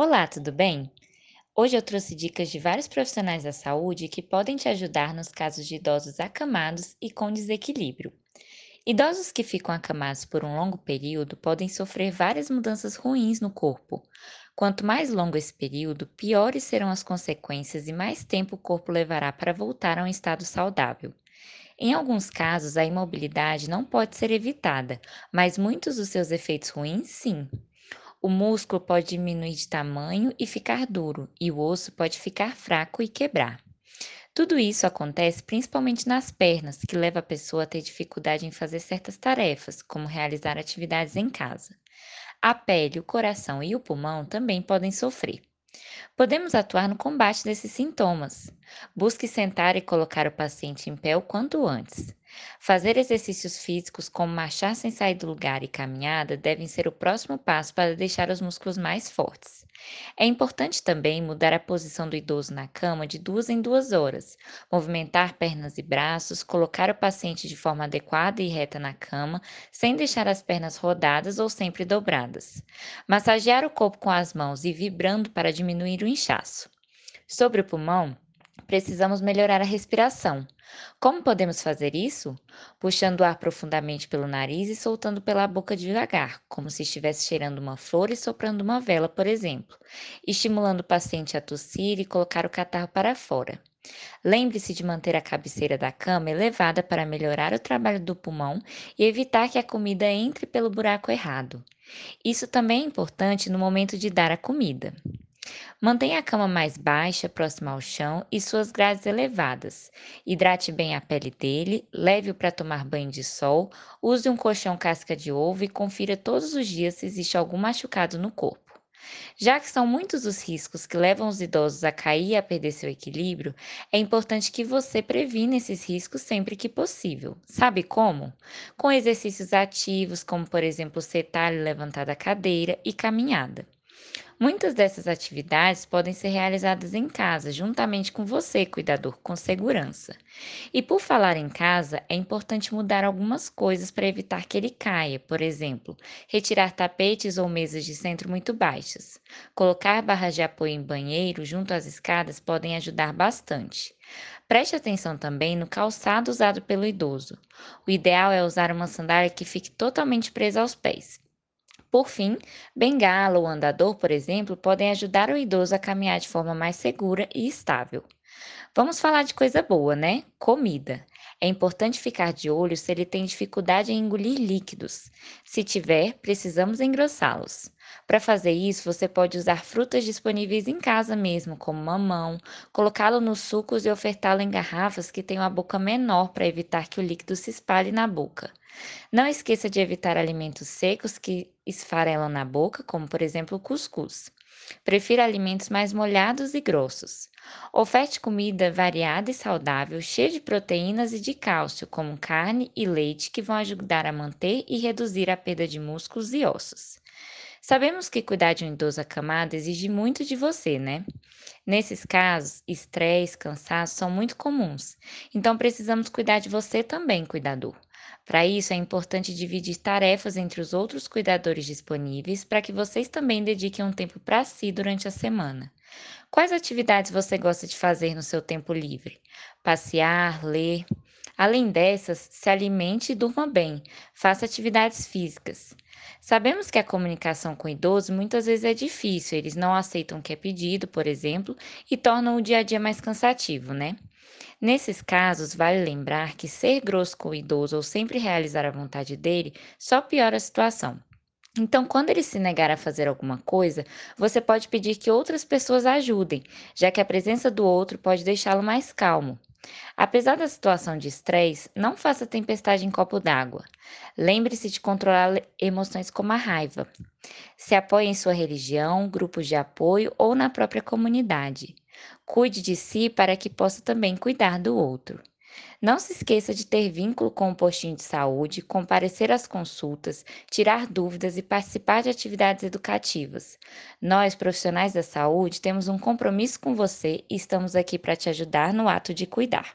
Olá, tudo bem? Hoje eu trouxe dicas de vários profissionais da saúde que podem te ajudar nos casos de idosos acamados e com desequilíbrio. Idosos que ficam acamados por um longo período podem sofrer várias mudanças ruins no corpo. Quanto mais longo esse período, piores serão as consequências e mais tempo o corpo levará para voltar a um estado saudável. Em alguns casos, a imobilidade não pode ser evitada, mas muitos dos seus efeitos ruins, sim. O músculo pode diminuir de tamanho e ficar duro, e o osso pode ficar fraco e quebrar. Tudo isso acontece principalmente nas pernas, que leva a pessoa a ter dificuldade em fazer certas tarefas, como realizar atividades em casa. A pele, o coração e o pulmão também podem sofrer. Podemos atuar no combate desses sintomas. Busque sentar e colocar o paciente em pé o quanto antes. Fazer exercícios físicos como marchar sem sair do lugar e caminhada devem ser o próximo passo para deixar os músculos mais fortes. É importante também mudar a posição do idoso na cama de duas em duas horas, movimentar pernas e braços, colocar o paciente de forma adequada e reta na cama, sem deixar as pernas rodadas ou sempre dobradas. Massagear o corpo com as mãos e vibrando para diminuir o inchaço. Sobre o pulmão, precisamos melhorar a respiração. Como podemos fazer isso? Puxando o ar profundamente pelo nariz e soltando pela boca devagar, como se estivesse cheirando uma flor e soprando uma vela, por exemplo, estimulando o paciente a tossir e colocar o catarro para fora. Lembre-se de manter a cabeceira da cama elevada para melhorar o trabalho do pulmão e evitar que a comida entre pelo buraco errado. Isso também é importante no momento de dar a comida. Mantenha a cama mais baixa, próxima ao chão e suas grades elevadas. Hidrate bem a pele dele, leve-o para tomar banho de sol, use um colchão casca de ovo e confira todos os dias se existe algum machucado no corpo. Já que são muitos os riscos que levam os idosos a cair e a perder seu equilíbrio, é importante que você previna esses riscos sempre que possível. Sabe como? Com exercícios ativos, como por exemplo sentar e levantar da cadeira e caminhada. Muitas dessas atividades podem ser realizadas em casa, juntamente com você, cuidador, com segurança. E por falar em casa, é importante mudar algumas coisas para evitar que ele caia, por exemplo, retirar tapetes ou mesas de centro muito baixas. Colocar barras de apoio em banheiro junto às escadas podem ajudar bastante. Preste atenção também no calçado usado pelo idoso. O ideal é usar uma sandália que fique totalmente presa aos pés. Por fim, bengala ou andador, por exemplo, podem ajudar o idoso a caminhar de forma mais segura e estável. Vamos falar de coisa boa, né? Comida. É importante ficar de olho se ele tem dificuldade em engolir líquidos. Se tiver, precisamos engrossá-los. Para fazer isso, você pode usar frutas disponíveis em casa mesmo, como mamão, colocá-lo nos sucos e ofertá-lo em garrafas que tenham a boca menor para evitar que o líquido se espalhe na boca. Não esqueça de evitar alimentos secos que esfarelam na boca, como por exemplo o cuscuz. Prefira alimentos mais molhados e grossos. Oferte comida variada e saudável, cheia de proteínas e de cálcio, como carne e leite, que vão ajudar a manter e reduzir a perda de músculos e ossos. Sabemos que cuidar de um idoso acamado exige muito de você, né? Nesses casos, estresse, cansaço são muito comuns, então precisamos cuidar de você também, cuidador. Para isso, é importante dividir tarefas entre os outros cuidadores disponíveis para que vocês também dediquem um tempo para si durante a semana. Quais atividades você gosta de fazer no seu tempo livre? Passear, ler? Além dessas, se alimente e durma bem, faça atividades físicas. Sabemos que a comunicação com idosos muitas vezes é difícil, eles não aceitam o que é pedido, por exemplo, e tornam o dia a dia mais cansativo, né? Nesses casos, vale lembrar que ser grosso com o idoso ou sempre realizar a vontade dele só piora a situação. Então, quando ele se negar a fazer alguma coisa, você pode pedir que outras pessoas ajudem, já que a presença do outro pode deixá-lo mais calmo. Apesar da situação de estresse, não faça tempestade em copo d'água. Lembre-se de controlar emoções como a raiva. Se apoie em sua religião, grupos de apoio ou na própria comunidade. Cuide de si para que possa também cuidar do outro. Não se esqueça de ter vínculo com o postinho de saúde, comparecer às consultas, tirar dúvidas e participar de atividades educativas. Nós, profissionais da saúde, temos um compromisso com você e estamos aqui para te ajudar no ato de cuidar.